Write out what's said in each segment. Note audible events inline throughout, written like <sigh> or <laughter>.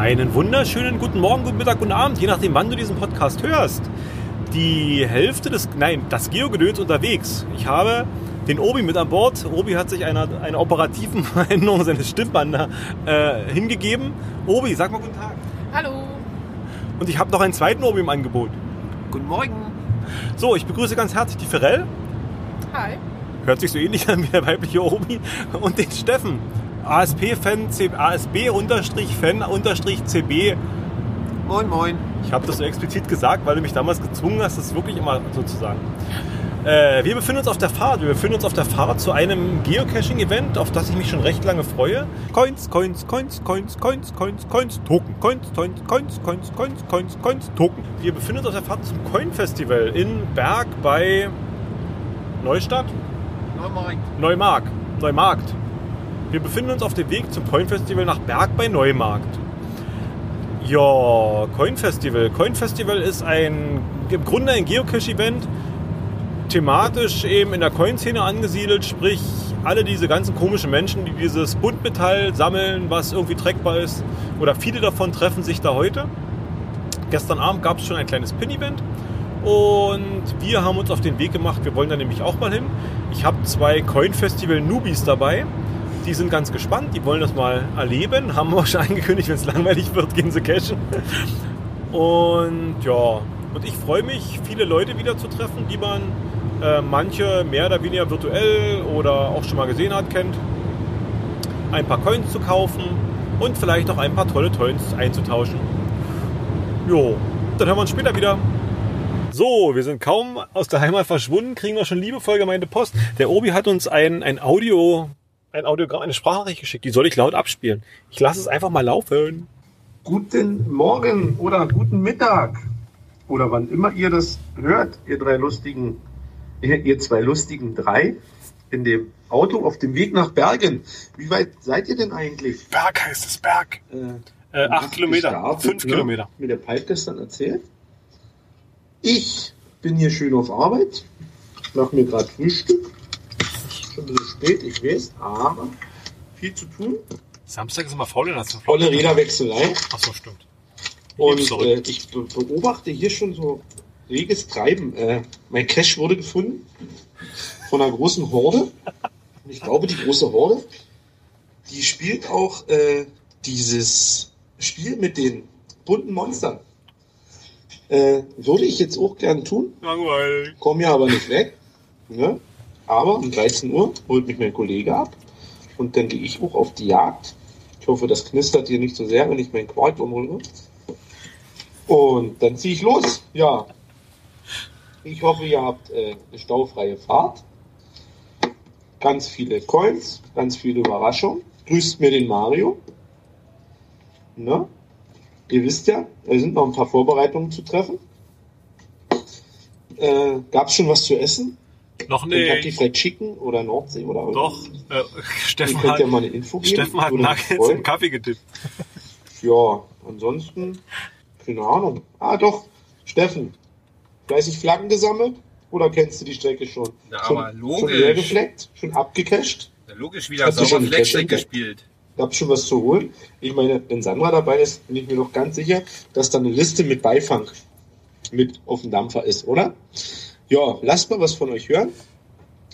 Einen wunderschönen guten Morgen, guten Mittag, guten Abend, je nachdem, wann du diesen Podcast hörst. Die Hälfte des, nein, das Geogedöns unterwegs. Ich habe den Obi mit an Bord. Obi hat sich einer, einer operativen <laughs> Veränderung seines Stimmbanders äh, hingegeben. Obi, sag mal guten Tag. Hallo. Und ich habe noch einen zweiten Obi im Angebot. Guten Morgen. So, ich begrüße ganz herzlich die Ferrell. Hi. Hört sich so ähnlich an wie der weibliche Obi. Und den Steffen. ASP-Fan, ASB-Fan-CB. Moin, moin. Ich habe das so explizit gesagt, weil du mich damals gezwungen hast, das wirklich immer so zu sagen. Äh, wir befinden uns auf der Fahrt. Wir befinden uns auf der Fahrt zu einem Geocaching-Event, auf das ich mich schon recht lange freue. Coins, Coins, Coins, Coins, Coins, Coins, Coins, Token. Coins, Coins, Coins, Coins, Coins, Coins, Coins, Token. Wir befinden uns auf der Fahrt zum Coin-Festival in Berg bei Neustadt? Neumarkt. Neumarkt. Neumarkt. Wir befinden uns auf dem Weg zum Coin Festival nach Berg bei Neumarkt. Ja, Coin Festival. Coin Festival ist ein im Grunde ein Geocache-Event, thematisch eben in der Coin-Szene angesiedelt, sprich alle diese ganzen komischen Menschen, die dieses Buntmetall sammeln, was irgendwie trackbar ist, oder viele davon treffen sich da heute. Gestern Abend gab es schon ein kleines Pin-Event und wir haben uns auf den Weg gemacht. Wir wollen da nämlich auch mal hin. Ich habe zwei Coin Festival Newbies dabei. Die sind ganz gespannt, die wollen das mal erleben. Haben <laughs> wir schon angekündigt, wenn es langweilig wird, gehen sie cashen. Und ja, und ich freue mich, viele Leute wieder zu treffen, die man äh, manche mehr oder weniger virtuell oder auch schon mal gesehen hat, kennt. Ein paar Coins zu kaufen und vielleicht auch ein paar tolle Coins einzutauschen. Jo, dann hören wir uns später wieder. So, wir sind kaum aus der Heimat verschwunden, kriegen wir schon liebevoll gemeinte Post. Der Obi hat uns ein, ein Audio ein Audiogramm, eine Sprachnachricht geschickt. Die soll ich laut abspielen. Ich lasse es einfach mal laufen. Guten Morgen oder guten Mittag oder wann immer ihr das hört, ihr drei lustigen, ihr zwei lustigen drei in dem Auto auf dem Weg nach Bergen. Wie weit seid ihr denn eigentlich? Berg heißt es, Berg. Äh, äh, acht Kilometer, gestartet, fünf ne? Kilometer. Mir der Pipe gestern erzählt. Ich bin hier schön auf Arbeit, mache mir gerade Frühstück. Schon ein bisschen spät, ich weiß, aber viel zu tun. Samstag ist immer faul, dann hast Volle Räderwechselei. Achso, stimmt. Und Sorry. äh, ich be beobachte hier schon so reges Treiben. Äh, mein Cash wurde gefunden von einer großen Horde. Ich glaube, die große Horde, die spielt auch äh, dieses Spiel mit den bunten Monstern. Äh, würde ich jetzt auch gern tun, Langweilig. komme ja aber nicht weg. Ne? Aber um 13 Uhr holt mich mein Kollege ab und dann gehe ich auch auf die Jagd. Ich hoffe, das knistert hier nicht so sehr, wenn ich meinen Quark umrühre. Und dann ziehe ich los. Ja. Ich hoffe, ihr habt äh, eine staufreie Fahrt. Ganz viele Coins, ganz viele Überraschungen. Grüßt mir den Mario. Ne? Ihr wisst ja, da sind noch ein paar Vorbereitungen zu treffen. Äh, Gab es schon was zu essen? Noch Kentucky nicht. Fried Chicken oder Nordsee oder Doch, äh, Steffen hat, ja mal eine Info geben. Steffen hat Nuggets im Kaffee getippt. <laughs> Ja, ansonsten, keine Ahnung. Ah, doch, Steffen. Fleißig Flaggen gesammelt? Oder kennst du die Strecke schon? Ja, schon, aber Schon logisch. leer gefleckt? Schon abgecasht? Ja, logisch wieder Hast du schon sauber Cash gespielt. Gab schon was zu holen? Ich meine, wenn Sandra dabei ist, bin ich mir noch ganz sicher, dass da eine Liste mit Beifang mit auf dem Dampfer ist, oder? Ja, lasst mal was von euch hören.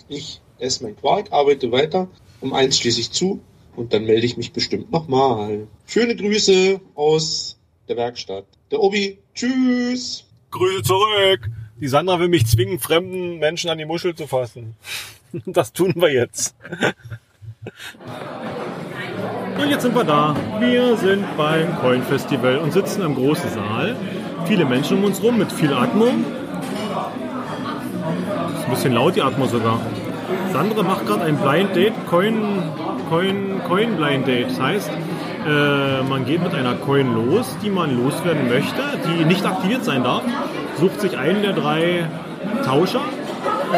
Ich esse mein Quark, arbeite weiter. Um eins schließe ich zu und dann melde ich mich bestimmt nochmal. Schöne Grüße aus der Werkstatt. Der Obi, tschüss! Grüße zurück. Die Sandra will mich zwingen, fremden Menschen an die Muschel zu fassen. <laughs> Das tun wir jetzt. Und jetzt sind wir da. Wir sind beim Coin Festival und sitzen im großen Saal. Viele Menschen um uns rum mit viel Atmung. Ein bisschen laut, die Atmung sogar. Sandra macht gerade ein Blind Date, Coin, Coin, Coin Blind Date. Das heißt, äh, man geht mit einer Coin los, die man loswerden möchte, die nicht aktiviert sein darf, sucht sich einen der drei Tauscher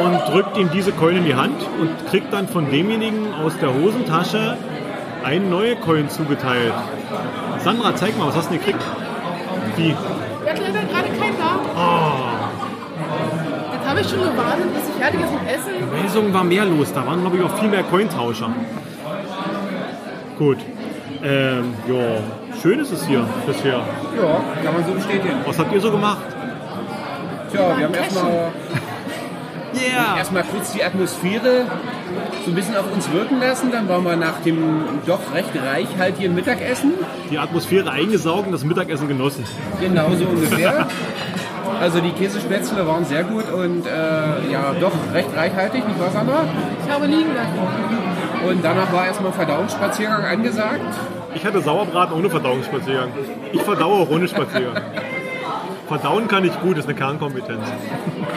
und drückt ihm diese Coin in die Hand und kriegt dann von demjenigen aus der Hosentasche eine neue Coin zugeteilt. Sandra, zeig mal, was hast du denn gekriegt? Die. Hatten leider gerade keinen da. Oh, habe ich schon gewartet, bis ich fertig ist mit Essen. Melsungen war mehr los. Da waren, glaube ich, auch viel mehr Cointauscher. Gut. Ähm, ja, Schön ist es hier bisher. Ja, kann man so bestätigen. Was habt ihr so gemacht? Tja, wir haben erstmal <laughs> Yeah! erstmal kurz die Atmosphäre so ein bisschen auf uns wirken lassen. Dann waren wir nach dem doch recht reichhaltigen Mittagessen. Die Atmosphäre eingesaugt und das Mittagessen genossen. Genau so ungefähr. <laughs> Also die Käsespätzle waren sehr gut und äh, ja, doch recht reichhaltig, nicht wahr, Sandra? Ich habe liegen lassen. Und danach war erstmal Verdauungsspaziergang angesagt. Ich hatte Sauerbraten ohne Verdauungsspaziergang. Ich verdaue auch ohne Spaziergang. Verdauen kann ich gut, ist eine Kernkompetenz.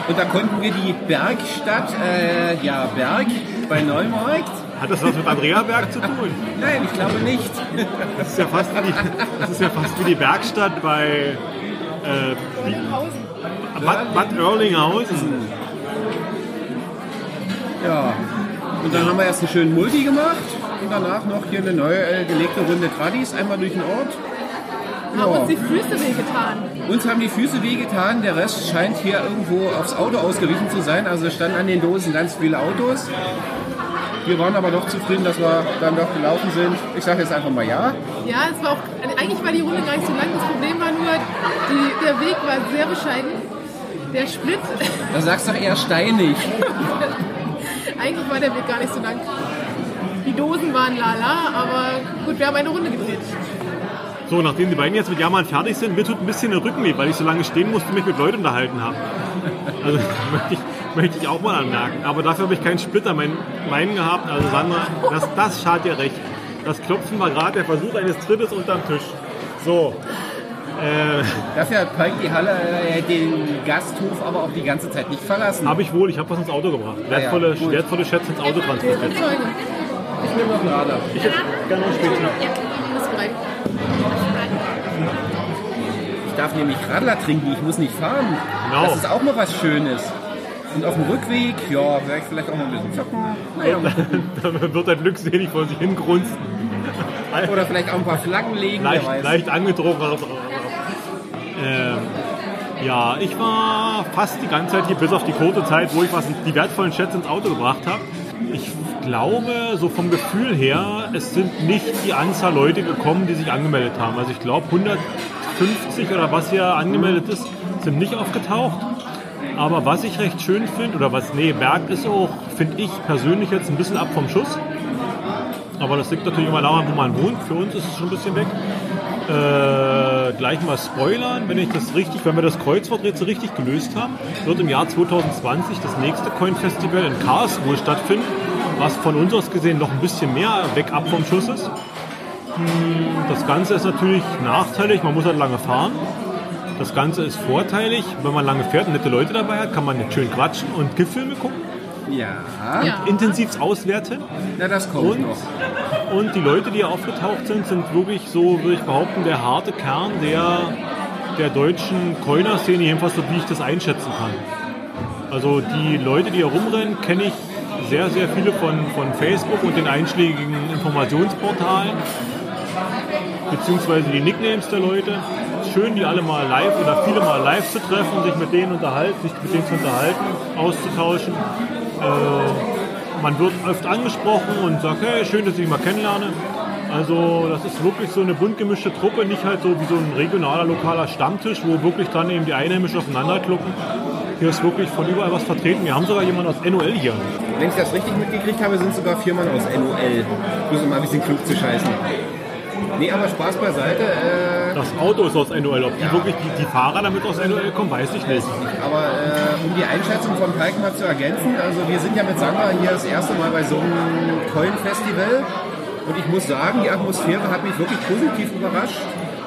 Und da konnten wir die Bergstadt, äh, ja, Berg bei Neumarkt. Hat das was mit Andrea Berg zu tun? <laughs> Nein, ich glaube nicht. Das ist ja fast wie die, das ist ja fast wie die Bergstadt bei äh. Bad, Bad Oerlinghausen. Ja. Und dann haben wir erst einen schönen Multi gemacht und danach noch hier eine neue äh, gelegte Runde Tradis, einmal durch den Ort. Haben Ja. uns die Füße wehgetan. Uns haben die Füße wehgetan, der Rest scheint hier irgendwo aufs Auto ausgewichen zu sein. Also es standen an den Dosen ganz viele Autos. Wir waren aber doch zufrieden, dass wir dann doch gelaufen sind. Ich sage jetzt einfach mal ja. Ja, es war auch, eigentlich war die Runde gar nicht so lang. Das Problem war nur, die, der Weg war sehr bescheiden. Der Split, Da sagst du doch eher steinig. <laughs> eigentlich war der Weg gar nicht so lang. Die Dosen waren lala, aber gut, wir haben eine Runde gedreht. So, nachdem die beiden jetzt mit Jammern fertig sind, mir tut ein bisschen der Rücken weh, weil ich so lange stehen musste und mich mit Leuten unterhalten habe. Also <laughs> möchte ich, möchte ich auch mal anmerken. Aber dafür habe ich keinen Splitter mein, meinen gehabt. Also Sandra, das, das schadet dir recht. Das Klopfen war gerade der Versuch eines Trittes unterm Tisch. So. Äh, Dafür hat Palk die Halle, äh, den Gasthof aber auch die ganze Zeit nicht verlassen. habe ich wohl, ich habe was ins Auto gebracht. Wertvolle, gut. wertvolle Schätze ins Auto transportiert. Ich nehme noch einen Radler. Ich hätte gerne noch. Ist bereit. Ich darf nämlich Radler trinken, ich muss nicht fahren. Genau. Das ist auch mal was Schönes. Und auf dem Rückweg, ja, werde ich vielleicht auch noch ein bisschen zocken. Naja, mal. <laughs> Dann wird er glückselig vor sich hingrunzen. Oder vielleicht auch ein paar Flaggen legen, leicht, wer weiß. leicht angedroht. Ähm, ja, ich war fast die ganze Zeit hier, bis auf die kurze Zeit, wo ich was, die wertvollen Schätze ins Auto gebracht habe. Ich glaube, so vom Gefühl her, es sind nicht die Anzahl Leute gekommen, die sich angemeldet haben. Also ich glaube, 150 oder was hier angemeldet ist, sind nicht aufgetaucht. Aber was ich recht schön finde, oder was, nee, Berg ist auch, finde ich persönlich jetzt ein bisschen ab vom Schuss. Aber das liegt natürlich immer daran, wo man wohnt. Für uns ist es schon ein bisschen weg. Äh, gleich mal spoilern, wenn ich das richtig, wenn wir das Kreuzworträtsel richtig gelöst haben, wird im Jahr 2020 das nächste Coin-Festival in Karlsruhe stattfinden, was von uns aus gesehen noch ein bisschen mehr weg ab vom Schuss ist. Hm, Das Ganze ist natürlich nachteilig, man muss halt lange fahren. Das Ganze ist vorteilig, wenn man lange fährt und nette Leute dabei hat, kann man nicht schön quatschen und GIF-Filme gucken, Ja, Ja. intensiv auswerten. na das kommt Und, noch. Und die Leute, die hier aufgetaucht sind, sind wirklich so, würde ich behaupten, der harte Kern der, der deutschen Coiner-Szene, jedenfalls so wie ich das einschätzen kann. Also die Leute, die hier rumrennen, kenne ich sehr, sehr viele von, von Facebook und den einschlägigen Informationsportalen, beziehungsweise die Nicknames der Leute. Schön, die alle mal live oder viele mal live zu treffen, sich mit denen unterhalten, sich mit denen zu unterhalten, auszutauschen. Äh, man wird oft angesprochen und sagt, hey, schön, dass ich mal kennenlerne. Also das ist wirklich so eine bunt gemischte Truppe, nicht halt so wie so ein regionaler, lokaler Stammtisch, wo wirklich dann eben die Einheimischen aufeinander klucken. Hier ist wirklich von überall was vertreten. Wir haben sogar jemanden aus NOL hier. Wenn ich das richtig mitgekriegt habe, sind sogar vier Mann aus NOL. Bloß um mal ein bisschen klug zu scheißen. Nee, aber Spaß beiseite. Äh, Das Auto ist aus NOL. Ob die Ja. wirklich die, die Fahrer damit aus NOL kommen, weiß ich nicht. aber äh, um die Einschätzung von Palk mal zu ergänzen, also wir sind ja mit Sandra hier das erste Mal bei so einem Coin-Festival. Und ich muss sagen, die Atmosphäre hat mich wirklich positiv überrascht.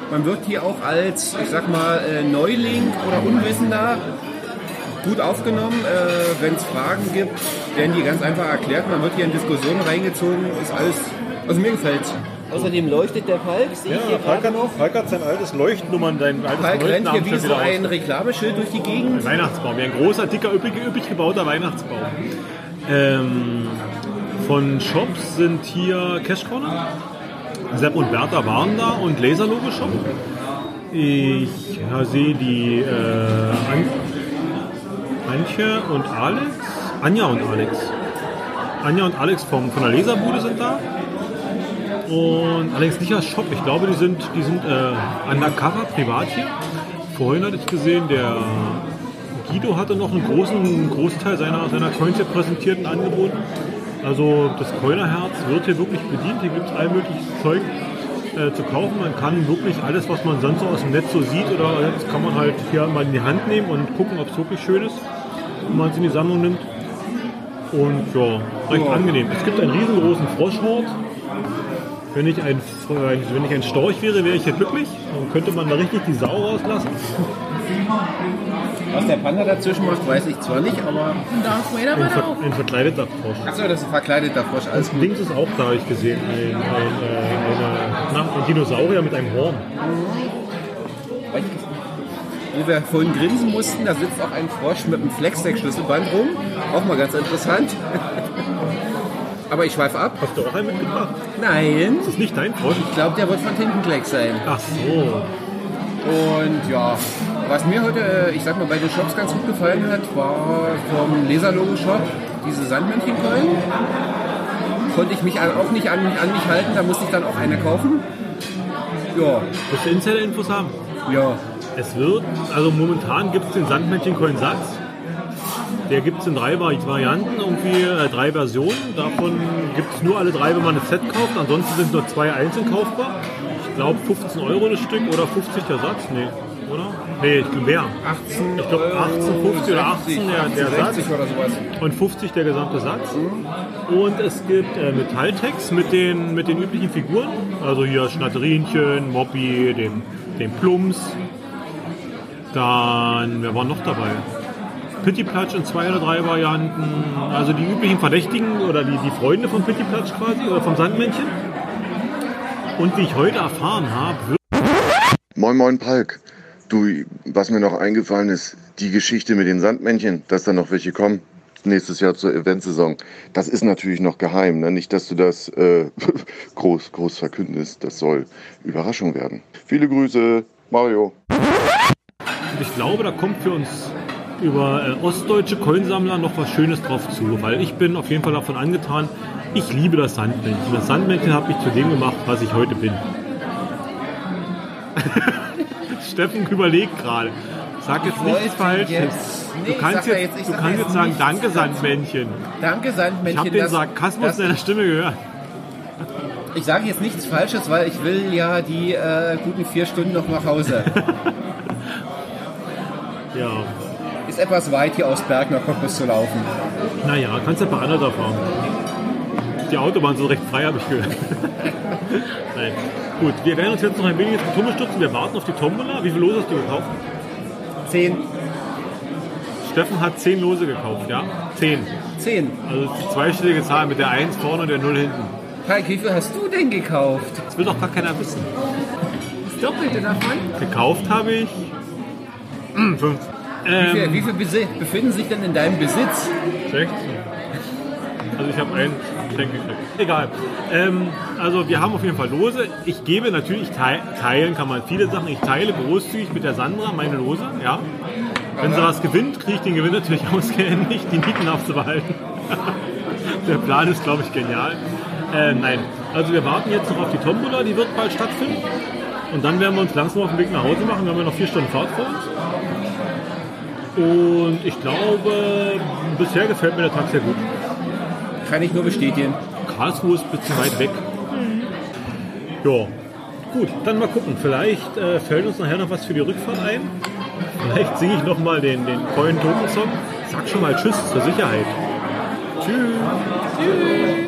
Man wird hier auch als, ich sag mal, äh, Neuling oder Unwissender gut aufgenommen. Äh, Wenn es Fragen gibt, werden die ganz einfach erklärt. Man wird hier in Diskussionen reingezogen. Ist alles, also mir gefällt's. Außerdem leuchtet der Palk, sehe ich hier gerade noch. Falk hat sein altes Leuchtnummern, sein altes Palk rennt hier wie so ein. Reklameschild durch die Gegend. Ein Weihnachtsbaum, wie ein großer, dicker, üppig, üppig gebauter Weihnachtsbaum. Ähm, von Shops sind hier Cash Corner. Sepp und Bertha waren da und Laserlogo Shop. Ich ja, sehe die äh, An Antje und Alex. Anja und Alex. Anja und Alex vom, von der Laserbude sind da. Und allerdings nicht als Shop. Ich glaube, die sind, die sind äh, undercover, privat hier. Vorhin hatte ich gesehen, der Guido hatte noch einen großen einen Großteil seiner, seiner Coins hier präsentiert und angeboten. Also das Coinerherz wird hier wirklich bedient. Hier gibt es all mögliches Zeug äh, zu kaufen. Man kann wirklich alles, was man sonst so aus dem Netz so sieht, oder das kann man halt hier mal in die Hand nehmen und gucken, ob es wirklich schön ist, wenn man es in die Sammlung nimmt. Und ja, recht Ja. angenehm. Es gibt einen riesengroßen Froschhort. Wenn ich, ein, wenn ich ein Storch wäre, wäre ich hier glücklich. Dann könnte man da richtig die Sau rauslassen. Was der Panda dazwischen macht, weiß ich zwar nicht, aber. Und Darth Vader Ein, war da ver auch. ein verkleideter Frosch. Achso, das ist ein verkleideter Frosch, alles gut. Links ist auch da, habe ich gesehen. Ein, ein, äh, eine, na, ein Dinosaurier mit einem Horn. Wo wir vorhin grinsen mussten, da sitzt auch ein Frosch mit einem Flexdeck-Schlüsselband rum. Auch mal ganz interessant. Aber ich schweife ab. Hast du auch einen mitgebracht? Nein, Das ist nicht dein Frosch. ich glaube, der wird von Tintenklecks sein. Ach so. Und ja, was mir heute, äh, ich sag mal, bei den Shops ganz gut gefallen hat, war vom Laserlogo-Shop diese Sandmännchenkeulen. Konnte ich mich auch nicht an, an mich halten, da musste ich dann auch eine kaufen. Ja, Willst du Insider-Infos haben? ja. Es wird, also momentan gibt es den Sandmännchen-Coin-Satz. Der gibt es in drei Vari- Varianten, irgendwie äh, drei Versionen. Davon gibt es nur alle drei, wenn man ein Set kauft. Ansonsten sind nur zwei einzeln kaufbar. Ich glaube 15 Euro das Stück oder 50 der Satz. Nee, oder? Nee, ich glaube mehr. 18 Ich glaube 18, 50 oder 18 der, der Satz. 60 oder sowas. und 50 der gesamte Satz. Und es gibt äh, Metalltext mit den, mit den üblichen Figuren. Also hier Schnatterinchen, Moppi, dem, dem Plums. Dann, wer war noch dabei? Pittiplatsch in zwei oder drei Varianten. Also die üblichen Verdächtigen oder die, die Freunde von Pittiplatsch quasi oder vom Sandmännchen. Und wie ich heute erfahren habe, Moin Moin Palk. Du, was mir noch eingefallen ist, die Geschichte mit den Sandmännchen, dass da noch welche kommen nächstes Jahr zur Eventsaison. Das ist natürlich noch geheim, ne? nicht, dass du das äh, <laughs> groß, groß verkündest. Das soll Überraschung werden. Viele Grüße, Mario. Und ich glaube, da kommt für uns über äh, ostdeutsche Coinsammler noch was Schönes drauf zu, weil ich bin auf jeden Fall davon angetan, ich liebe das Sandmännchen. Das Sandmännchen hat mich zu dem gemacht, was ich heute bin. <laughs> Steffen überlegt gerade. Sag jetzt nichts Falsches. nee, du kannst jetzt, jetzt- du kannst jetzt sagen, danke. Sandmännchen. Danke, Sandmännchen. Ich habe den das- Sarkasmus das- deiner Stimme gehört. Ich sage jetzt nichts Falsches, weil ich will ja die äh, guten vier Stunden noch nach Hause. <laughs> Ja, Ist etwas weit hier aus Berg nach Cottbus zu laufen. naja, kannst ja bei Anhalter fahren. Die Autobahn sind recht frei, habe ich gehört. <laughs> Nein. Gut, wir werden uns jetzt noch ein wenig ins Getummel stürzen. Wir warten auf die Tombola. Wie viel Lose hast du gekauft? Zehn. Steffen hat 10 Lose gekauft, ja? 10. Zehn. Also die zweistellige Zahl mit der 1 vorne und der 0 hinten. Palk, wie viel hast du denn gekauft? Das will doch gar keiner wissen. Das Doppelte davon. Gekauft habe ich. Hm, 5. Wie viel, Ähm, wie viel besi- befinden sich denn in deinem Besitz? 16. Also ich habe ein Geschenk gekriegt. Egal. Ähm, also wir haben auf jeden Fall Lose. Ich gebe natürlich, teil- teilen kann man viele Sachen. Ich teile großzügig mit der Sandra meine Lose, ja. Wenn sie was gewinnt, kriege ich den Gewinn natürlich <laughs> ausgehändigt, die Mieten aufzubehalten. <laughs> der Plan ist, glaube ich, genial. Äh, nein, also wir warten jetzt noch auf die Tombola, die wird bald stattfinden. Und dann werden wir uns langsam auf den Weg nach Hause machen. Wir haben ja noch vier Stunden Fahrt vor uns. Und ich glaube, bisher gefällt mir der Tag sehr gut. Kann ich nur bestätigen. Karlsruhe ist ein bisschen weit weg. Ja, gut, dann mal gucken. Vielleicht äh, fällt uns nachher noch was für die Rückfahrt ein. Vielleicht singe ich noch mal den, den Coin Token Song. Sag schon mal Tschüss zur Sicherheit. Tschüss.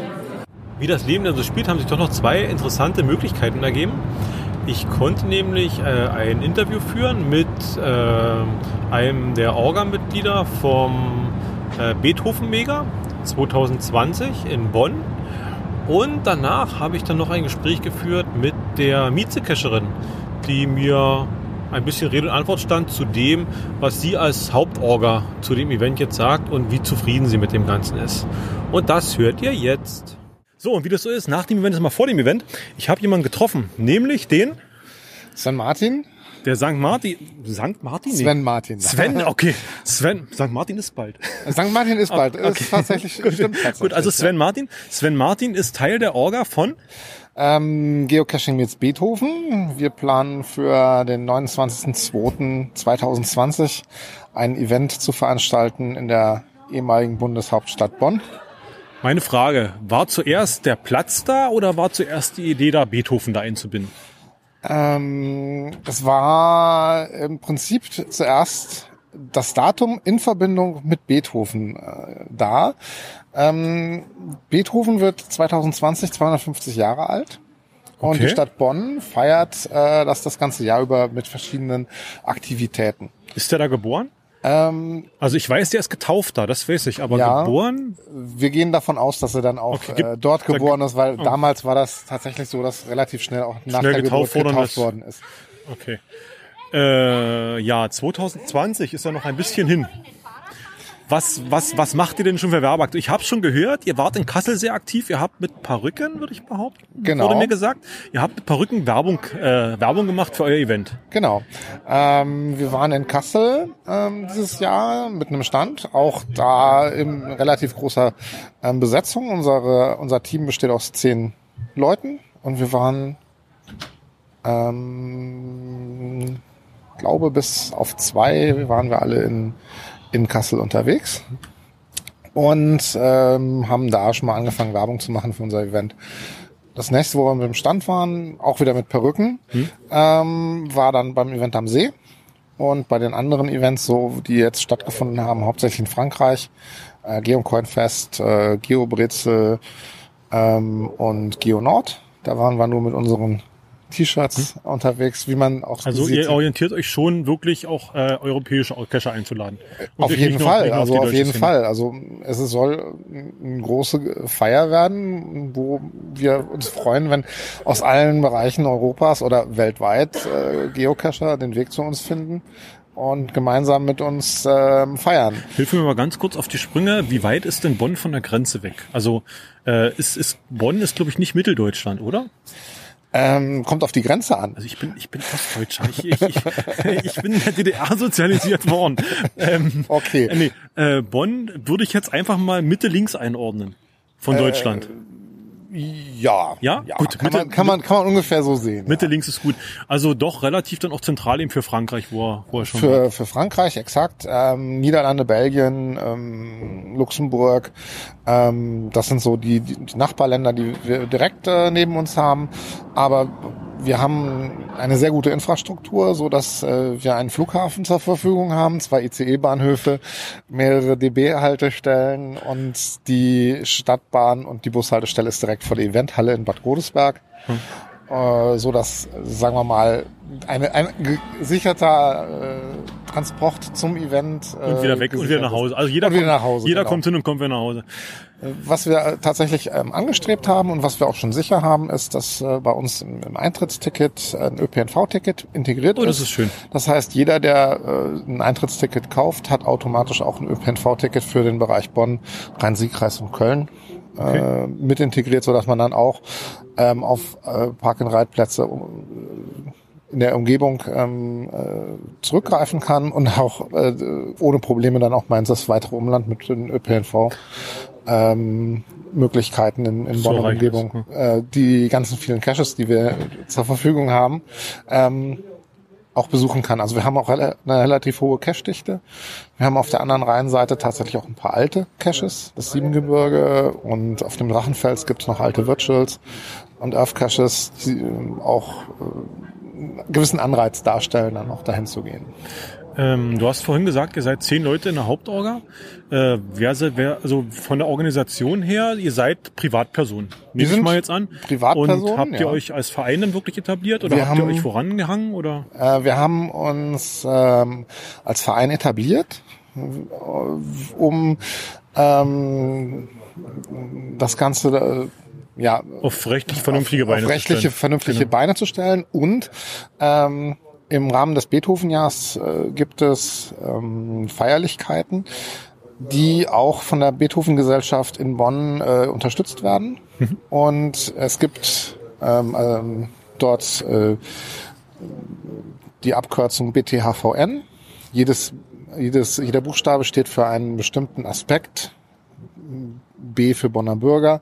Wie das Leben dann so spielt, haben sich doch noch zwei interessante Möglichkeiten ergeben. Ich konnte nämlich äh, ein Interview führen mit äh, einem der Orga-Mitglieder vom äh, Beethoven Mega 2020 in Bonn. Und danach habe ich dann noch ein Gespräch geführt mit der Mietzecacherin, die mir ein bisschen Rede und Antwort stand zu dem, was sie als Hauptorga zu dem Event jetzt sagt und wie zufrieden sie mit dem Ganzen ist. Und das hört ihr jetzt. So, und wie das so ist, nach dem Event ist mal vor dem Event. Ich habe jemanden getroffen, nämlich den San Martin, Der St. Martin. St. Martin? Nee. Sven Martin. Sven, <laughs> okay. Sven, St. Martin ist bald. St. Martin ist bald. Okay. Ist tatsächlich, Gut. stimmt tatsächlich. Gut, also Sven Martin. Sven Martin ist Teil der Orga von Ähm, Geocaching meets Beethoven. Wir planen für den 29.02.2020 ein Event zu veranstalten in der ehemaligen Bundeshauptstadt Bonn. Meine Frage, war zuerst der Platz da oder war zuerst die Idee da, Beethoven da einzubinden? Ähm, es war im Prinzip zuerst das Datum in Verbindung mit Beethoven äh, da. Ähm, Beethoven wird 2020 250 Jahre alt. Und Okay. die Stadt Bonn feiert äh, das das ganze Jahr über mit verschiedenen Aktivitäten. Ist der da geboren? Ähm, Also ich weiß, der ist getauft da, das weiß ich, aber Ja. geboren? wir gehen davon aus, dass er dann auch Okay, äh, dort geboren ist, weil oh. damals war das tatsächlich so, dass relativ schnell auch nach Schnell der getauft Geburt worden getauft ist. worden ist. Okay. Äh, ja, 2020 ist ja noch ein bisschen hin. Was, was, was macht ihr denn schon für Werbeakt? Ich habe schon gehört, ihr wart in Kassel sehr aktiv. Ihr habt mit Perücken, würde ich behaupten, Genau. wurde mir gesagt. Ihr habt mit Perücken Werbung, äh, Werbung gemacht für euer Event. Genau. Ähm, wir waren in Kassel ähm, dieses Jahr mit einem Stand, auch da in relativ großer ähm, Besetzung. Unsere, unser Team besteht aus zehn Leuten und wir waren, ähm, glaube bis auf zwei waren wir alle in, in Kassel unterwegs und ähm, haben da schon mal angefangen, Werbung zu machen für unser Event. Das nächste, wo wir mit dem Stand waren, auch wieder mit Perücken, ähm, war dann beim Event am See. Und bei den anderen Events, so die jetzt stattgefunden haben, hauptsächlich in Frankreich, äh, Geocoin Fest, äh, Geobrezel ähm, und Geo Nord. Da waren wir nur mit unseren T-Shirts unterwegs, wie man auch Also sieht. ihr orientiert euch schon wirklich auch äh, europäische Cacher einzuladen. Und Auf jeden Fall, also auf jeden Szene. Fall. Also es soll eine große Feier werden, wo wir uns freuen, wenn aus allen Bereichen Europas oder weltweit äh, Geocacher den Weg zu uns finden und gemeinsam mit uns ähm, feiern. Hilf mir mal ganz kurz auf die Sprünge. Wie weit ist denn Bonn von der Grenze weg? Also äh, ist, ist Bonn ist glaube ich nicht Mitteldeutschland, oder? Ähm, kommt auf die Grenze an. Also ich bin ich bin Ostdeutscher. Ich, ich, ich, <laughs> ich bin in der DDR sozialisiert worden. Ähm, Okay. äh, nee, äh, Bonn würde ich jetzt einfach mal Mitte links einordnen von Deutschland. Ja, Ja? Gut, kann, Mitte- man, kann, man, kann man ungefähr so sehen. Mitte links ist gut. Also doch relativ dann auch zentral eben für Frankreich, wo er, wo er schon war. Für, für Frankreich, exakt. Ähm, Niederlande, Belgien, ähm, Luxemburg. Ähm, das sind so die, die die Nachbarländer, die wir direkt äh, neben uns haben. Aber wir haben eine sehr gute Infrastruktur, so dass äh, wir einen Flughafen zur Verfügung haben, zwei ICE-Bahnhöfe, mehrere DB-Haltestellen und die Stadtbahn und die Bushaltestelle ist direkt vor der Eventhalle in Bad Godesberg. Äh, so dass, sagen wir mal, eine, ein gesicherter äh, Transport zum Event äh, Und wieder weg und wieder nach Hause. Also jeder, kommt, nach Hause, jeder genau. kommt hin und kommt wieder nach Hause. Was wir äh, tatsächlich ähm, angestrebt haben und was wir auch schon sicher haben, ist, dass äh, bei uns im, im Eintrittsticket ein ÖPNV-Ticket integriert Oh, das ist. ist schön. Das heißt, jeder, der äh, ein Eintrittsticket kauft, hat automatisch auch ein ÖPNV-Ticket für den Bereich Bonn, Rhein-Sieg-Kreis und Köln äh, mit integriert, sodass man dann auch ähm, auf äh, Park-and-Ride-Plätze um, in der Umgebung ähm, äh, zurückgreifen kann und auch äh, ohne Probleme dann auch meint das weitere Umland mit den ÖPNV ähm, Möglichkeiten in, in ist, Umgebung. Äh, die ganzen vielen Caches, die wir zur Verfügung haben, ähm, auch besuchen kann. Also wir haben auch eine relativ hohe Cache-Dichte. Wir haben auf der anderen Rheinseite tatsächlich auch ein paar alte Caches, das Siebengebirge und auf dem Drachenfels gibt es noch alte Virtuals und Earth Caches, die ähm, auch äh, einen gewissen Anreiz darstellen, dann auch dahin zu gehen. Ähm, du hast vorhin gesagt, ihr seid zehn Leute in der Hauptorga. Äh, wer, wer, also von der Organisation her, ihr seid Privatpersonen. Nehme ich mal jetzt an. Privatpersonen, Und habt ihr ja. euch als Verein dann wirklich etabliert oder Wir habt ihr haben- euch vorangehangen oder? Äh, wir haben uns ähm, als Verein etabliert, um ähm, das Ganze äh, ja Auf rechtlich vernünftige Beine auf zu rechtliche, stellen. vernünftige Genau. Beine zu stellen. Und ähm, im Rahmen des Beethoven-Jahrs äh, gibt es ähm, Feierlichkeiten, die auch von der Beethoven-Gesellschaft in Bonn äh, unterstützt werden. Mhm. Und es gibt ähm, ähm, dort äh, die Abkürzung BTHVN. Jedes, jedes, jeder Buchstabe steht für einen bestimmten Aspekt. B für Bonner Bürger.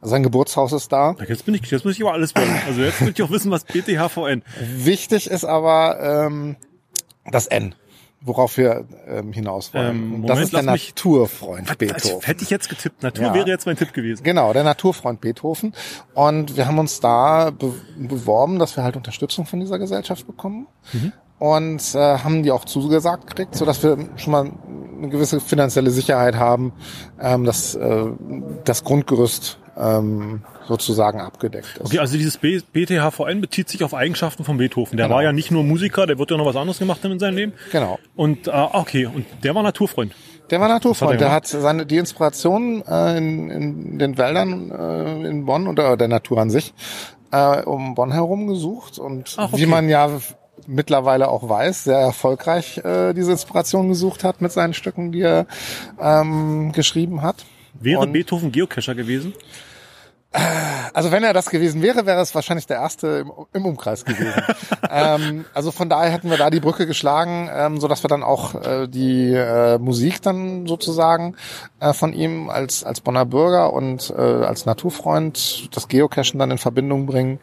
Sein Geburtshaus ist da. Jetzt bin ich, jetzt muss ich aber alles wissen. Also jetzt will ich auch wissen, was BTHVN. Wichtig ist aber ähm, das N, worauf wir ähm, hinaus wollen. Ähm, das ist der lass mich- Naturfreund Das Beethoven. hätte ich jetzt getippt. Natur Ja. wäre jetzt mein Tipp gewesen. Genau, der Naturfreund Beethoven. Und wir haben uns da be beworben, dass wir halt Unterstützung von dieser Gesellschaft bekommen. Und äh, haben die auch zugesagt gekriegt, sodass wir schon mal eine gewisse finanzielle Sicherheit haben, ähm, dass äh, das Grundgerüst ähm, sozusagen abgedeckt ist. Okay, also dieses B BTHVN bezieht sich auf Eigenschaften von Beethoven. Der Genau. war ja nicht nur Musiker, der wird ja noch was anderes gemacht haben in seinem Leben. Genau. Und äh, okay, und der war Naturfreund. Der war Naturfreund. Was Der hat hat seine die Inspiration äh, in, in den Wäldern äh, in Bonn oder der Natur an sich äh, um Bonn herum gesucht und Ach, okay. wie man ja mittlerweile auch weiß, sehr erfolgreich äh, diese Inspiration gesucht hat mit seinen Stücken, die er ähm, geschrieben hat. Wäre Und- Beethoven Geocacher gewesen? Also wenn er das gewesen wäre, wäre es wahrscheinlich der erste im, im Umkreis gewesen. <laughs> ähm, also von daher hätten wir da die Brücke geschlagen, ähm, so dass wir dann auch äh, die äh, Musik dann sozusagen äh, von ihm als als Bonner Bürger und äh, als Naturfreund das Geocachen dann in Verbindung bringen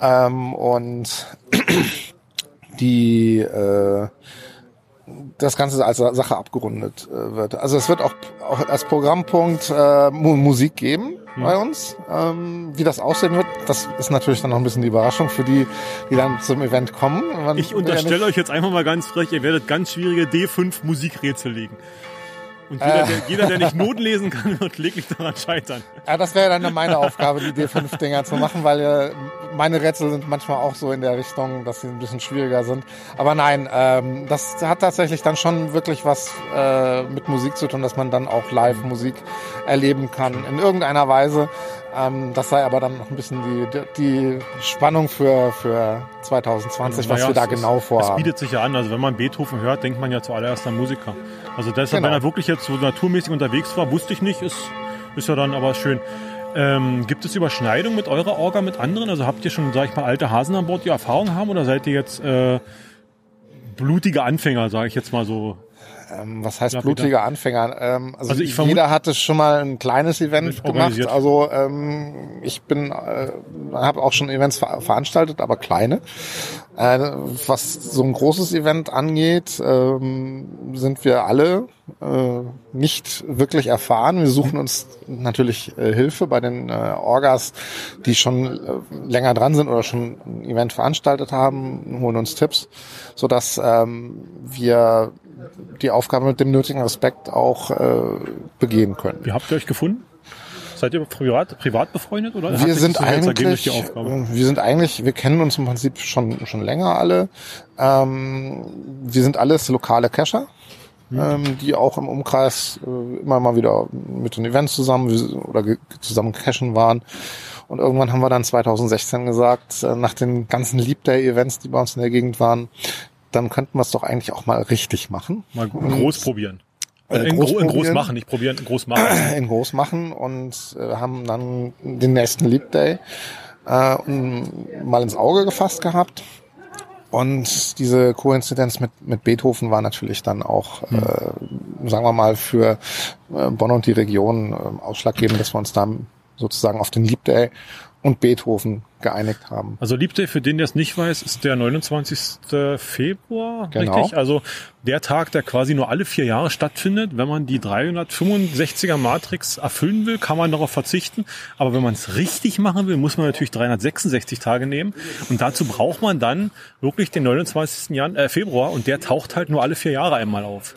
ähm, und <clears throat> die äh, das Ganze als Sache abgerundet äh, wird. Also es wird auch, auch als Programmpunkt äh, Mu Musik geben Hm. bei uns. Ähm, wie das aussehen wird, das ist natürlich dann noch ein bisschen die Überraschung für die, die dann zum Event kommen. Man Ich ja unterstelle nicht- euch jetzt einfach mal ganz frech, ihr werdet ganz schwierige D5 Musikrätsel legen. Und Äh. jeder, der, jeder, der nicht Noten lesen kann, wird kläglich daran scheitern. Ja, das wäre dann meine Aufgabe, die D5-Dinger zu machen, weil äh, meine Rätsel sind manchmal auch so in der Richtung, dass sie ein bisschen schwieriger sind. Aber nein, ähm, das hat tatsächlich dann schon wirklich was äh, mit Musik zu tun, dass man dann auch live Musik erleben kann in irgendeiner Weise. Ähm, das sei aber dann noch ein bisschen die, die Spannung für, für 2020, was Naja, wir da es- genau Es vorhaben. bietet sich ja an. Also wenn man Beethoven hört, denkt man ja zuallererst an Musiker. Also deshalb, Genau. wenn er wirklich jetzt so naturmäßig unterwegs war, wusste ich nicht. Ist, ist ja dann aber schön. Ähm, gibt es Überschneidungen mit eurer Orga mit anderen? Also habt ihr schon, sag ich mal, alte Hasen an Bord, die Erfahrung haben? Oder seid ihr jetzt äh, blutige Anfänger, sage ich jetzt mal so? Ähm, was heißt blutiger Anfänger? Ähm, also, Also vermute- jeder hatte schon mal ein kleines Event gemacht. Also ähm, ich bin, äh, habe auch schon Events ver veranstaltet, aber kleine. Äh, was so ein großes Event angeht, ähm, sind wir alle äh, nicht wirklich erfahren. Wir suchen uns natürlich äh, Hilfe bei den äh, Orgas, die schon äh, länger dran sind oder schon ein Event veranstaltet haben, holen uns Tipps, sodass ähm, wir die Aufgabe mit dem nötigen Respekt auch äh, begehen können. Wie habt ihr euch gefunden? Seid ihr privat, privat befreundet? Oder Wir sind eigentlich, die Aufgabe? wir sind eigentlich, wir kennen uns im Prinzip schon schon länger alle. Ähm, wir sind alles lokale Cacher. Ähm, die auch im Umkreis äh, immer mal wieder mit den Events zusammen oder zusammen cachen waren. Und irgendwann haben wir dann 2016 gesagt, äh, nach den ganzen Leap Day Events, die bei uns in der Gegend waren, dann könnten wir es doch eigentlich auch mal richtig machen. Mal groß probieren. Äh, in, groß gro in groß machen, nicht probieren, in groß machen. <clears throat> in groß machen und äh, haben dann den nächsten Leap Day äh, mal ins Auge gefasst gehabt. Und diese Koinzidenz mit, mit Beethoven war natürlich dann auch, Hm. äh, sagen wir mal, für äh, Bonn und die Region äh, ausschlaggebend, dass wir uns dann sozusagen auf den Leap Day und Beethoven geeinigt haben. Also Day, für den, der es nicht weiß, ist der 29. Februar, Genau. richtig? Also der Tag, der quasi nur alle vier Jahre stattfindet. Wenn man die 365er Matrix erfüllen will, kann man darauf verzichten. Aber wenn man es richtig machen will, muss man natürlich 366 Tage nehmen. Und dazu braucht man dann wirklich den 29. Jan äh, Februar und der taucht halt nur alle vier Jahre einmal auf.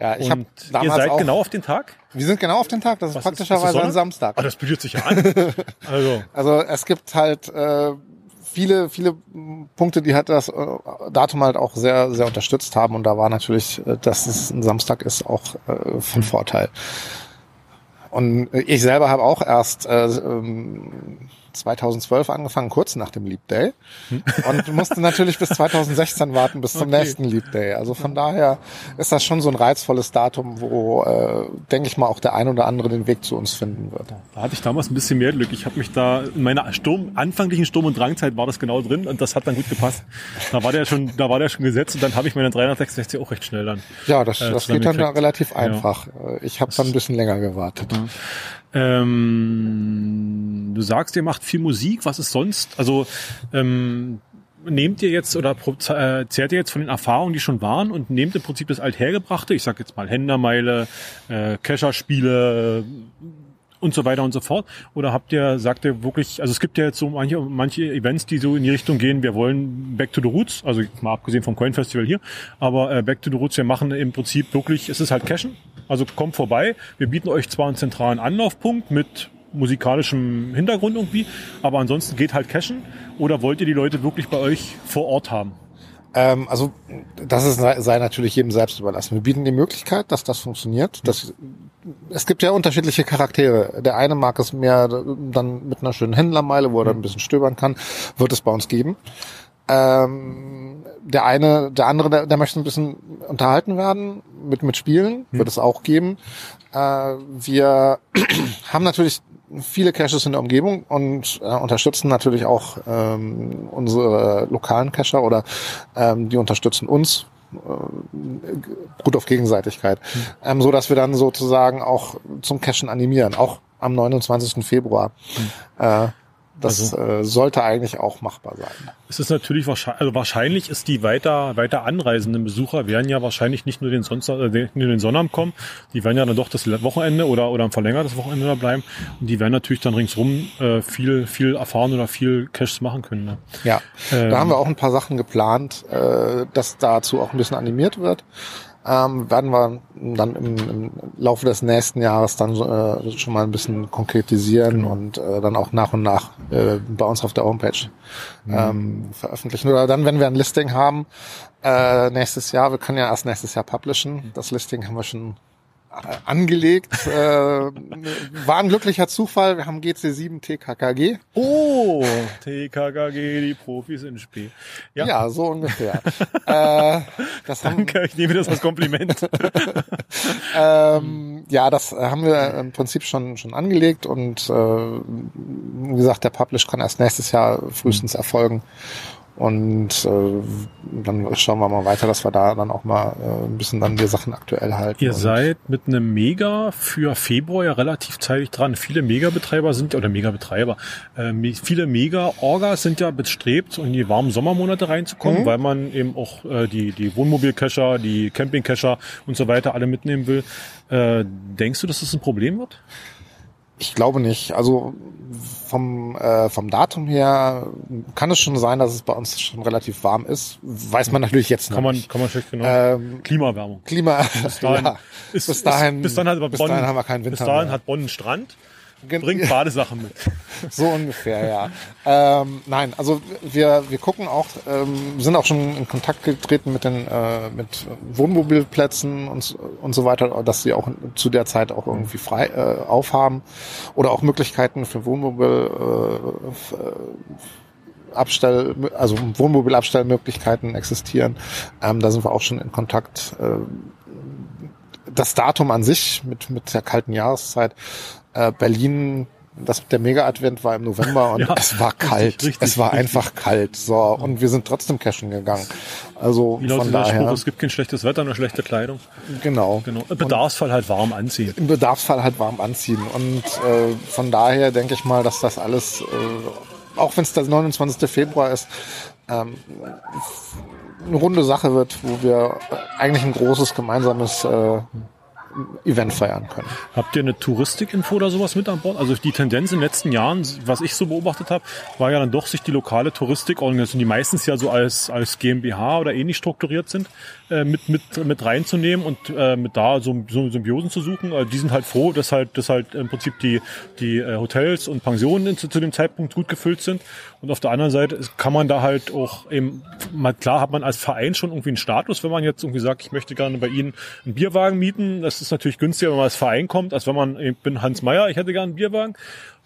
Ja, ich habe Und ihr damals seid auch, genau auf den Tag? wir sind genau auf den Tag, das ist Was ist- praktischerweise ein? Samstag. Ah, das bietet sich ja an. <laughs> Also, Also es gibt halt äh, viele, viele Punkte, die halt das äh, Datum halt auch sehr, sehr unterstützt haben. Und da war natürlich, äh, dass es ein Samstag ist, auch äh, von Vorteil. Und ich selber habe auch erst äh, ähm, 2012 angefangen, kurz nach dem Leap Day. Und musste natürlich bis <laughs> 2016 warten, bis zum Okay. nächsten Leap Day. Also von daher ist das schon so ein reizvolles Datum, wo, äh, denke ich mal, auch der ein oder andere den Weg zu uns finden wird. Da hatte ich damals ein bisschen mehr Glück. Ich habe mich da in meiner Sturm, anfänglichen Sturm- und Drangzeit war das genau drin und das hat dann gut gepasst. Da war der schon, da war der schon gesetzt und dann habe ich meine 366 auch recht schnell dann. Ja, das, Äh, das geht dann zusammengekriegt. relativ Ja. einfach. Äh, Ich habe dann ein bisschen länger gewartet. Ähm, du sagst, ihr macht viel Musik. Was ist sonst? Also ähm, nehmt ihr jetzt oder äh, zehrt ihr jetzt von den Erfahrungen, die schon waren und nehmt im Prinzip das Althergebrachte, ich sag jetzt mal Händermeile, äh, Kescherspiele, und so weiter und so fort? Oder habt ihr, sagt ihr wirklich, also es gibt ja jetzt so manche, manche Events, die so in die Richtung gehen, wir wollen Back to the Roots, also mal abgesehen vom Coin Festival hier, aber äh, Back to the Roots, wir machen im Prinzip wirklich, es ist halt Cashen, also kommt vorbei, wir bieten euch zwar einen zentralen Anlaufpunkt mit musikalischem Hintergrund irgendwie, aber ansonsten geht halt Cashen oder wollt ihr die Leute wirklich bei euch vor Ort haben? Ähm, also das ist, sei, natürlich jedem selbst überlassen. Wir bieten die Möglichkeit, dass das funktioniert. Das, es gibt ja unterschiedliche Charaktere. Der eine mag es mehr dann mit einer schönen Händlermeile, wo er dann ein bisschen stöbern kann, wird es bei uns geben. Ähm, der eine, der andere, der, der möchte ein bisschen unterhalten werden mit mit Spielen, wird es auch geben. Äh, wir <clears throat> haben natürlich viele Caches in der Umgebung und äh, unterstützen natürlich auch ähm, unsere lokalen Cacher oder ähm, die unterstützen uns äh, gut auf Gegenseitigkeit, ähm, so dass wir dann sozusagen auch zum Cachen animieren, auch am 29. Februar. Äh, das äh, sollte eigentlich auch machbar sein. Es ist natürlich wahrscheinlich, also wahrscheinlich ist die weiter, weiter anreisenden Besucher werden ja wahrscheinlich nicht nur den, Sonntag, äh, nur den Sonnabend kommen, die werden ja dann doch das Wochenende oder, oder ein verlängertes Wochenende da bleiben und die werden natürlich dann ringsrum äh, viel, viel erfahren oder viel Cash machen können. Ne? Ja, Ähm. da haben wir auch ein paar Sachen geplant, äh, dass dazu auch ein bisschen animiert wird. Ähm, werden wir dann im, im Laufe des nächsten Jahres dann äh, schon mal ein bisschen konkretisieren Genau. und äh, dann auch nach und nach äh, bei uns auf der Homepage Mhm. ähm, veröffentlichen. Oder dann, wenn wir ein Listing haben, äh, nächstes Jahr, wir können ja erst nächstes Jahr publishen. Das Listing haben wir schon angelegt. äh, war ein glücklicher Zufall. Wir haben GC7 TKKG. Oh, TKKG, die Profis in Spee. Ja, Ja, so ungefähr. <laughs> äh, das haben, danke, ich nehme das als Kompliment. <laughs> ähm, ja, das haben wir im Prinzip schon schon angelegt und äh, wie gesagt, der Publish kann erst nächstes Jahr frühestens erfolgen. Und äh, dann schauen wir mal weiter, dass wir da dann auch mal äh, ein bisschen dann die Sachen aktuell halten. Ihr seid mit einem Mega für Februar ja relativ zeitig dran. Viele Mega-Betreiber sind, oder Mega-Betreiber, äh, viele Mega-Orgas sind ja bestrebt, in die warmen Sommermonate reinzukommen, weil man eben auch äh, die, die Wohnmobil-Cacher, die Camping-Cacher und so weiter alle mitnehmen will. Äh, denkst du, dass das ein Problem wird? Ich glaube nicht. Also vom, äh, vom Datum her kann es schon sein, dass es bei uns schon relativ warm ist. Weiß man natürlich jetzt noch Kann man, nicht. kann man schlecht genau. Ähm, Klimaerwärmung. Klima, Bis dahin, <laughs> ja. ist, bis dahin, ist, bis dahin hat bis Bonn, dahin haben wir keinen Winter Bis dahin mehr. hat Bonn einen Strand, bringt <laughs> Badesachen mit. So ungefähr, ja. ähm, nein, also wir, wir gucken auch, ähm, sind auch schon in Kontakt getreten mit den äh, mit Wohnmobilplätzen und, und so weiter, dass sie auch zu der Zeit auch irgendwie frei äh, aufhaben oder auch Möglichkeiten für Wohnmobil äh, äh, Abstell, also Wohnmobilabstellmöglichkeiten existieren. Ähm, da sind wir auch schon in Kontakt. Äh, das Datum an sich mit, mit der kalten Jahreszeit. Äh, Berlin, das, der Mega-Advent war im November und <laughs> Ja, es war kalt. richtig, es war richtig. einfach kalt. So, und wir sind trotzdem cashen gegangen. Also Wie von daher, Spruch, es gibt kein schlechtes Wetter, nur schlechte Kleidung. genau. Genau. Im Bedarfsfall halt warm anziehen. Im Bedarfsfall halt warm anziehen. Und äh, von daher denke ich mal, dass das alles, äh, auch wenn es der 29. Februar ist, ähm, eine runde Sache wird, wo wir eigentlich ein großes gemeinsames äh, Event feiern können. Habt ihr eine Touristik-Info oder sowas mit an Bord? Also die Tendenz in den letzten Jahren, was ich so beobachtet habe, war ja dann doch, sich die lokale Touristik-Organisation, die meistens ja so als, als GmbH oder ähnlich strukturiert sind, äh, mit, mit, mit reinzunehmen und äh, mit da so, so Symbiosen zu suchen. Also die sind halt froh, dass halt, dass halt im Prinzip die, die äh, Hotels und Pensionen zu, zu dem Zeitpunkt gut gefüllt sind. Und auf der anderen Seite kann man da halt auch eben, mal klar hat man als Verein schon irgendwie einen Status, wenn man jetzt irgendwie sagt, ich möchte gerne bei Ihnen einen Bierwagen mieten. Das ist natürlich günstiger, wenn man als Verein kommt, als wenn man, ich bin Hans Meyer, ich hätte gerne einen Bierwagen.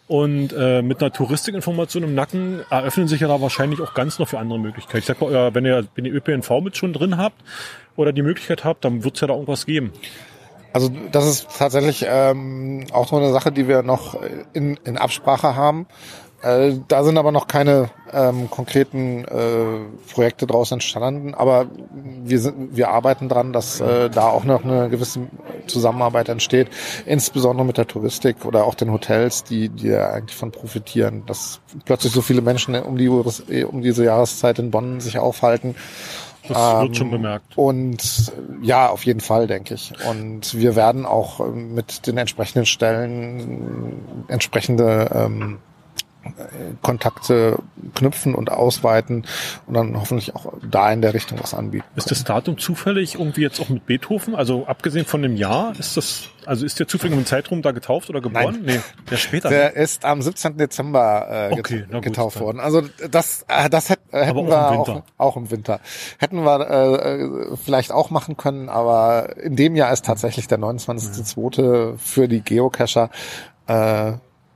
Und äh, mit einer Touristikinformation im Nacken eröffnen sich ja da wahrscheinlich auch ganz noch für andere Möglichkeiten. Ich sag mal, äh, wenn ihr, wenn ihr ÖPNV mit schon drin habt oder die Möglichkeit habt, dann wird es ja da irgendwas geben. Also das ist tatsächlich ähm, auch so eine Sache, die wir noch in, in Absprache haben. Äh, da sind aber noch keine ähm, konkreten äh, Projekte draus entstanden, aber wir, sind, wir arbeiten dran, dass äh, da auch noch eine gewisse Zusammenarbeit entsteht, insbesondere mit der Touristik oder auch den Hotels, die, die ja eigentlich von profitieren, dass plötzlich so viele Menschen um, die, um diese Jahreszeit in Bonn sich aufhalten. Das Ähm, wird schon bemerkt. Und ja, auf jeden Fall, denke ich. Und wir werden auch ähm, mit den entsprechenden Stellen äh, entsprechende ähm, äh, Kontakte knüpfen und ausweiten und dann hoffentlich auch da in der Richtung was anbieten. Ist das Datum zufällig irgendwie jetzt auch mit Beethoven? Also abgesehen von dem Jahr, ist das, also ist der zufällig im Zeitraum da getauft oder geboren? Nee, der später. Der ist am 17. Dezember äh, Okay, get gut, getauft dann. worden. Also das, äh, das hätt, äh, hätten auch wir im auch, Winter. auch im Winter. Hätten wir äh, vielleicht auch machen können, aber in dem Jahr ist tatsächlich der 29.2. für die Geocacher äh,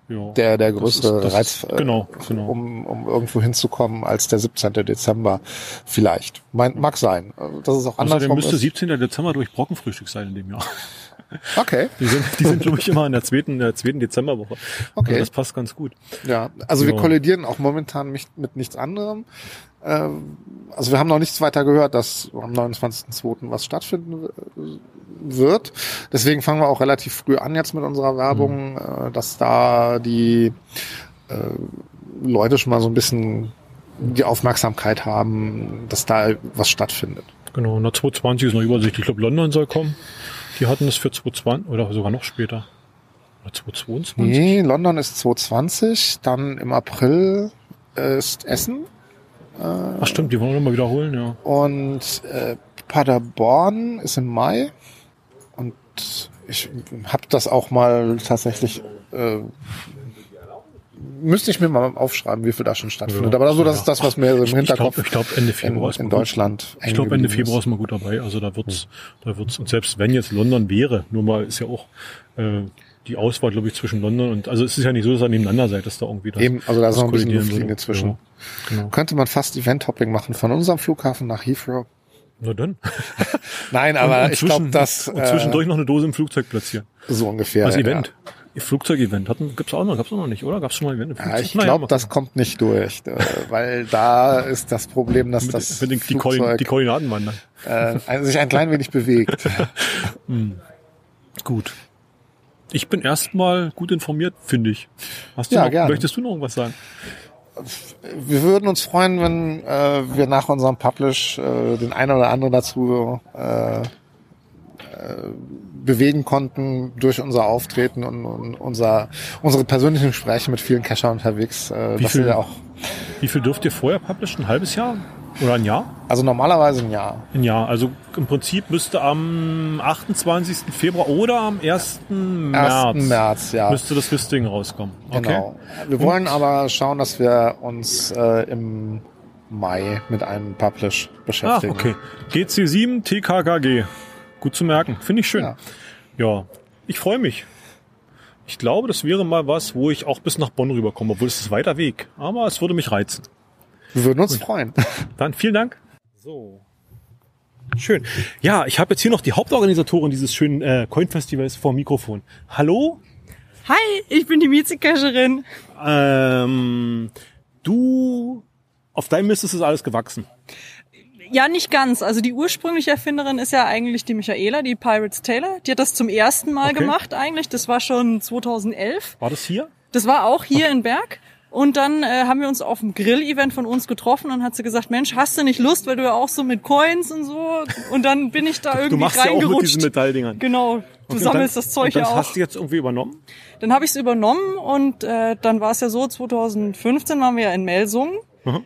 ja. der, der Das größte ist- das Reiz, äh, genau, genau. Um, um irgendwo hinzukommen als der 17. Dezember. Vielleicht. Mein, mag sein. Äh, Das ist auch Außerdem andersrum. müsste Ist. 17. Dezember durch Brockenfrühstück sein in dem Jahr. Okay. Die sind, die sind glaube ich, immer in der zweiten, in der zweiten Dezemberwoche. Okay. Also das passt ganz gut. Ja, also wir Ja. kollidieren auch momentan nicht mit nichts anderem. Ähm, Also wir haben noch nichts weiter gehört, dass am 29.02. was stattfinden wird. Deswegen fangen wir auch relativ früh an jetzt mit unserer Werbung, Mhm. äh, dass da die äh, Leute schon mal so ein bisschen die Aufmerksamkeit haben, dass da was stattfindet. Genau, na 220 ist noch Übersicht. Ich glaube, London soll kommen. Die hatten das für 220 oder sogar noch später. Oder 222? Nee, London ist 220, dann im April ist Essen Ach stimmt, die wollen wir nochmal wiederholen, ja. Und äh, Paderborn ist im Mai. Und ich habe das auch mal tatsächlich. Äh, müsste ich mir mal aufschreiben, wie viel da schon stattfindet. Ja, Aber so, das ja. ist das, was mir so im Ich Hinterkopf glaube, ich glaub, Ende Februar in, ist in. Deutschland. Ich glaube, Ende Februar ist mal gut dabei. Also da wird's, da wird's, und selbst wenn jetzt London wäre, nur mal ist ja auch äh, die Auswahl, glaube ich, zwischen London und, also es ist ja nicht so, dass ihr nebeneinander seid, dass da irgendwie das, Eben, also da ist noch ein bisschen Luftlinie zwischen. Ja, genau. Könnte man fast Event-Hopping machen von unserem Flughafen nach Heathrow. Na dann. <laughs> Nein, aber Und ich zwischen- glaube, dass Und äh, zwischendurch noch eine Dose im Flugzeug platzieren. so ungefähr. Als ja. Event. Flugzeug-Event. Hatten, gibt's auch noch, gab's auch noch nicht, oder? Gab's schon mal ein Event Ja, ich glaube, das kommt nicht durch, äh, weil da ist das Problem, dass mit, das mit den, die, Koordin die Koordinaten wandern. äh, ein- sich ein klein wenig bewegt. <laughs> Gut. Ich bin erstmal gut informiert, finde ich. Hast du Ja, noch, gerne. möchtest du noch irgendwas sagen? Wir würden uns freuen, wenn äh, wir nach unserem Publish äh, den einen oder anderen dazu äh, äh, bewegen konnten durch unser Auftreten und, und unser, unsere persönlichen Gespräche mit vielen Cacher unterwegs. Äh, Wie viel- auch, Wie viel dürft ihr vorher publishen? Ein halbes Jahr? Oder ein Jahr? also normalerweise ein Jahr. Ein Jahr. Also im Prinzip müsste am 28. Februar oder am 1. März, 1. März, ja. müsste das Listing rauskommen. Okay. Genau. Wir wollen aber schauen, dass wir uns äh, im Mai mit einem Publish Ah, beschäftigen. okay. GC7 TKKG. Gut zu merken. Finde ich schön. Ja. Ja, ich freue mich. Ich glaube, das wäre mal was, wo ich auch bis nach Bonn rüberkomme, obwohl es ist weiter Weg. Aber es würde mich reizen. Wir würden uns freuen. <laughs> Dann vielen Dank. So. Schön. Ja, ich habe jetzt hier noch die Hauptorganisatorin dieses schönen äh, Coin-Festivals vor dem Mikrofon. Hallo? Hi, ich bin die Miezekascherin. Ähm, du, auf deinem Mist ist es alles gewachsen. Ja, nicht ganz. Also die ursprüngliche Erfinderin ist ja eigentlich die Michaela, die Pirates Taylor. Die hat das zum ersten Mal Okay. gemacht eigentlich. Das war schon 2011. War das hier? Das war auch hier in Berg. Und dann äh, haben wir uns auf dem Grill-Event von uns getroffen und hat sie gesagt, Mensch, hast du nicht Lust, weil du ja auch so mit Coins und so. Und dann bin ich da irgendwie Du machst ja auch mit reingerutscht. diesen Metalldingern. genau, du Okay, sammelst dann, das Zeug ja auch. hast du jetzt irgendwie übernommen? Dann habe ich es übernommen und äh, dann war es ja so, 2015 waren wir ja in Melsungen.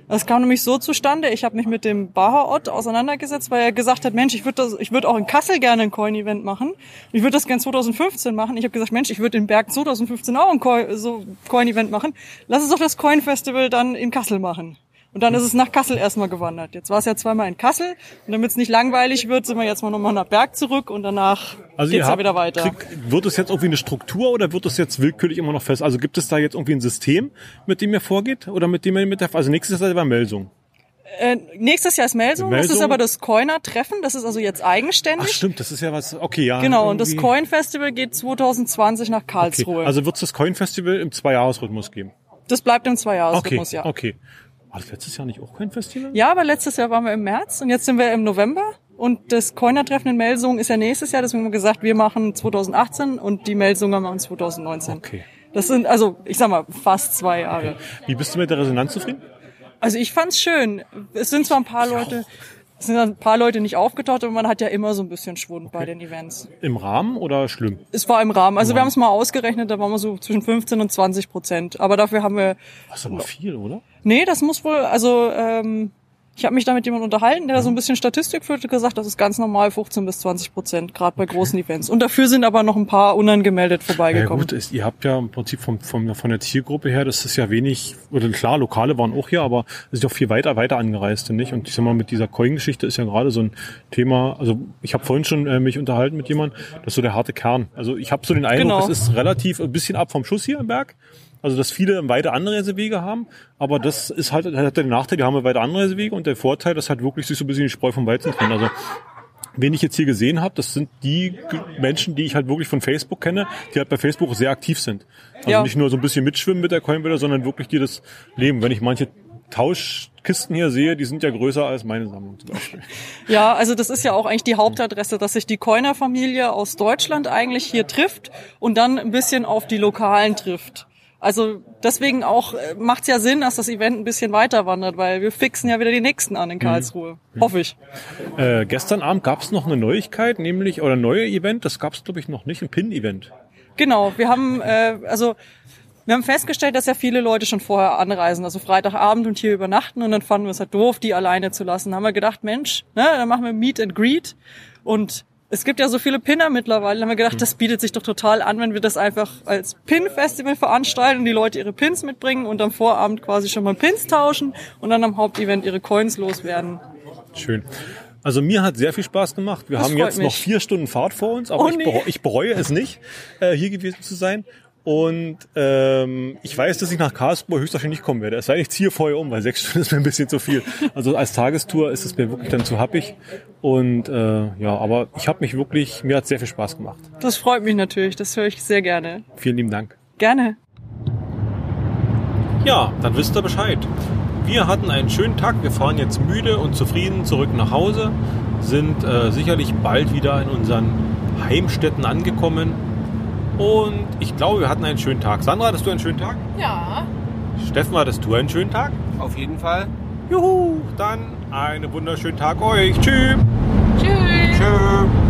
Das kam nämlich so zustande, ich habe mich mit dem Baha Ott auseinandergesetzt, weil er gesagt hat, Mensch, ich würde würd auch in Kassel gerne ein Coin-Event machen. Ich würde das gern 2015 machen. Ich habe gesagt, Mensch, ich würde in Berg 2015 auch ein Coin-Event machen. Lass uns doch das Coin-Festival dann in Kassel machen. Und dann ist es nach Kassel erstmal gewandert. Jetzt war es ja zweimal in Kassel. Und damit es nicht langweilig wird, sind wir jetzt mal nochmal nach Berg zurück und danach Also geht's ja wieder weiter. krieg- wird es jetzt irgendwie eine Struktur oder wird es jetzt willkürlich immer noch fest? Also gibt es da jetzt irgendwie ein System, mit dem ihr vorgeht oder mit dem ihr mit der, also nächstes Jahr war Meldung. Äh, nächstes Jahr ist Melsung. Das ist Melsung? aber das Coiner-Treffen. Das ist also jetzt Ach eigenständig. stimmt, das ist ja was, okay, ja. Genau, und das irgendwie- Coin-Festival geht 2020 nach okay. Karlsruhe. Also wird es das Coin-Festival im Zweijahresrhythmus geben? das bleibt im Okay, Zweijahresrhythmus, ja. okay. War das letztes Jahr nicht auch Coin-Festival? Ja, aber letztes Jahr waren wir im März und jetzt sind wir im November. Und das Coiner-Treffen in Melsungen ist ja nächstes Jahr. Deswegen haben wir gesagt, wir machen 2018 und die Melsunger machen 2019. Okay. Das sind, also, ich sag mal, fast zwei Jahre. Wie bist du mit der Resonanz zufrieden? Also ich fand's schön. Es sind zwar ein paar Leute, es sind ein paar Leute nicht aufgetaucht, aber man hat ja immer so ein bisschen Schwund bei den Events. Im Rahmen oder schlimm? Es war im Rahmen. Also wir haben es mal ausgerechnet, da waren wir so zwischen 15 und 20 Prozent. Aber dafür haben wir, Das ist aber viel, oder? nee, das muss wohl, also ähm, ich habe mich da mit jemandem unterhalten, der da so ein bisschen Statistik führte, gesagt, das ist ganz normal 15 bis 20 Prozent, gerade bei großen Events. Und dafür sind aber noch ein paar unangemeldet Ja vorbeigekommen. gut, ist, ihr habt ja im Prinzip vom, vom, von der Zielgruppe her, das ist ja wenig, oder klar, Lokale waren auch hier, aber es ist ja auch viel weiter, weiter angereist, nicht? Und ich sag mal, mit dieser Coin-Geschichte ist ja gerade so ein Thema, also ich habe vorhin schon äh, mich unterhalten mit jemandem, das ist so der harte Kern. Also ich habe so den Eindruck, Genau. es ist relativ ein bisschen ab vom Schuss hier im Berg. Also dass viele weite Anreisewege haben, aber das ist halt, hat den Nachteil, die haben weite Anreisewege und der Vorteil, dass halt wirklich sich so ein bisschen die Spreu vom Weizen trennt. Also wen ich jetzt hier gesehen habe, das sind die Menschen, die ich halt wirklich von Facebook kenne, die halt bei Facebook sehr aktiv sind. Also Ja. nicht nur so ein bisschen mitschwimmen mit der Coinbiller, sondern wirklich die das leben. Wenn ich manche Tauschkisten hier sehe, die sind ja größer als meine Sammlung zum Beispiel. <laughs> Ja, also das ist ja auch eigentlich die Hauptadresse, dass sich die Coiner-Familie aus Deutschland eigentlich hier trifft und dann ein bisschen auf die Lokalen trifft. Also deswegen auch äh, macht's ja Sinn, dass das Event ein bisschen weiter wandert, weil wir fixen ja wieder die nächsten an in Karlsruhe. Hoffe ich. Äh, gestern Abend gab es noch eine Neuigkeit, nämlich, oder ein neues Event, das gab es glaube ich noch nicht, ein Pin-Event. Genau, wir haben äh, also wir haben festgestellt, dass ja viele Leute schon vorher anreisen, also Freitagabend und hier übernachten und dann fanden wir es halt doof, die alleine zu lassen. Dann haben wir gedacht, Mensch, ne, dann machen wir Meet and Greet und es gibt ja so viele Pinner mittlerweile. Dann haben wir gedacht, das bietet sich doch total an, wenn wir das einfach als Pin-Festival veranstalten und die Leute ihre Pins mitbringen und am Vorabend quasi schon mal Pins tauschen und dann am Hauptevent ihre Coins loswerden. Schön. Also mir hat sehr viel Spaß gemacht. Wir Das haben jetzt noch mich. vier Stunden Fahrt vor uns, aber Oh, ich, nee. bereue, ich bereue es nicht, äh, hier gewesen zu sein. Und ähm, ich weiß, dass ich nach Karlsruhe höchstwahrscheinlich nicht kommen werde. Es sei denn, ich ziehe vorher um, weil sechs <laughs> Stunden ist mir ein bisschen zu viel. Also als Tagestour ist es mir wirklich dann zu happig. Und äh, ja, aber ich habe mich wirklich, mir hat sehr viel Spaß gemacht. Das freut mich natürlich, das höre ich sehr gerne. Vielen lieben Dank. Gerne. Ja, dann wisst ihr Bescheid. Wir hatten einen schönen Tag. Wir fahren jetzt müde und zufrieden zurück nach Hause. Sind äh, sicherlich bald wieder in unseren Heimstätten angekommen. Und ich glaube, wir hatten einen schönen Tag. Sandra, hattest du einen schönen Tag? Ja. Steffen, hattest du einen schönen Tag? Auf jeden Fall. Juhu, dann einen wunderschönen Tag euch. Tschüss. Tschüss. Tschüss.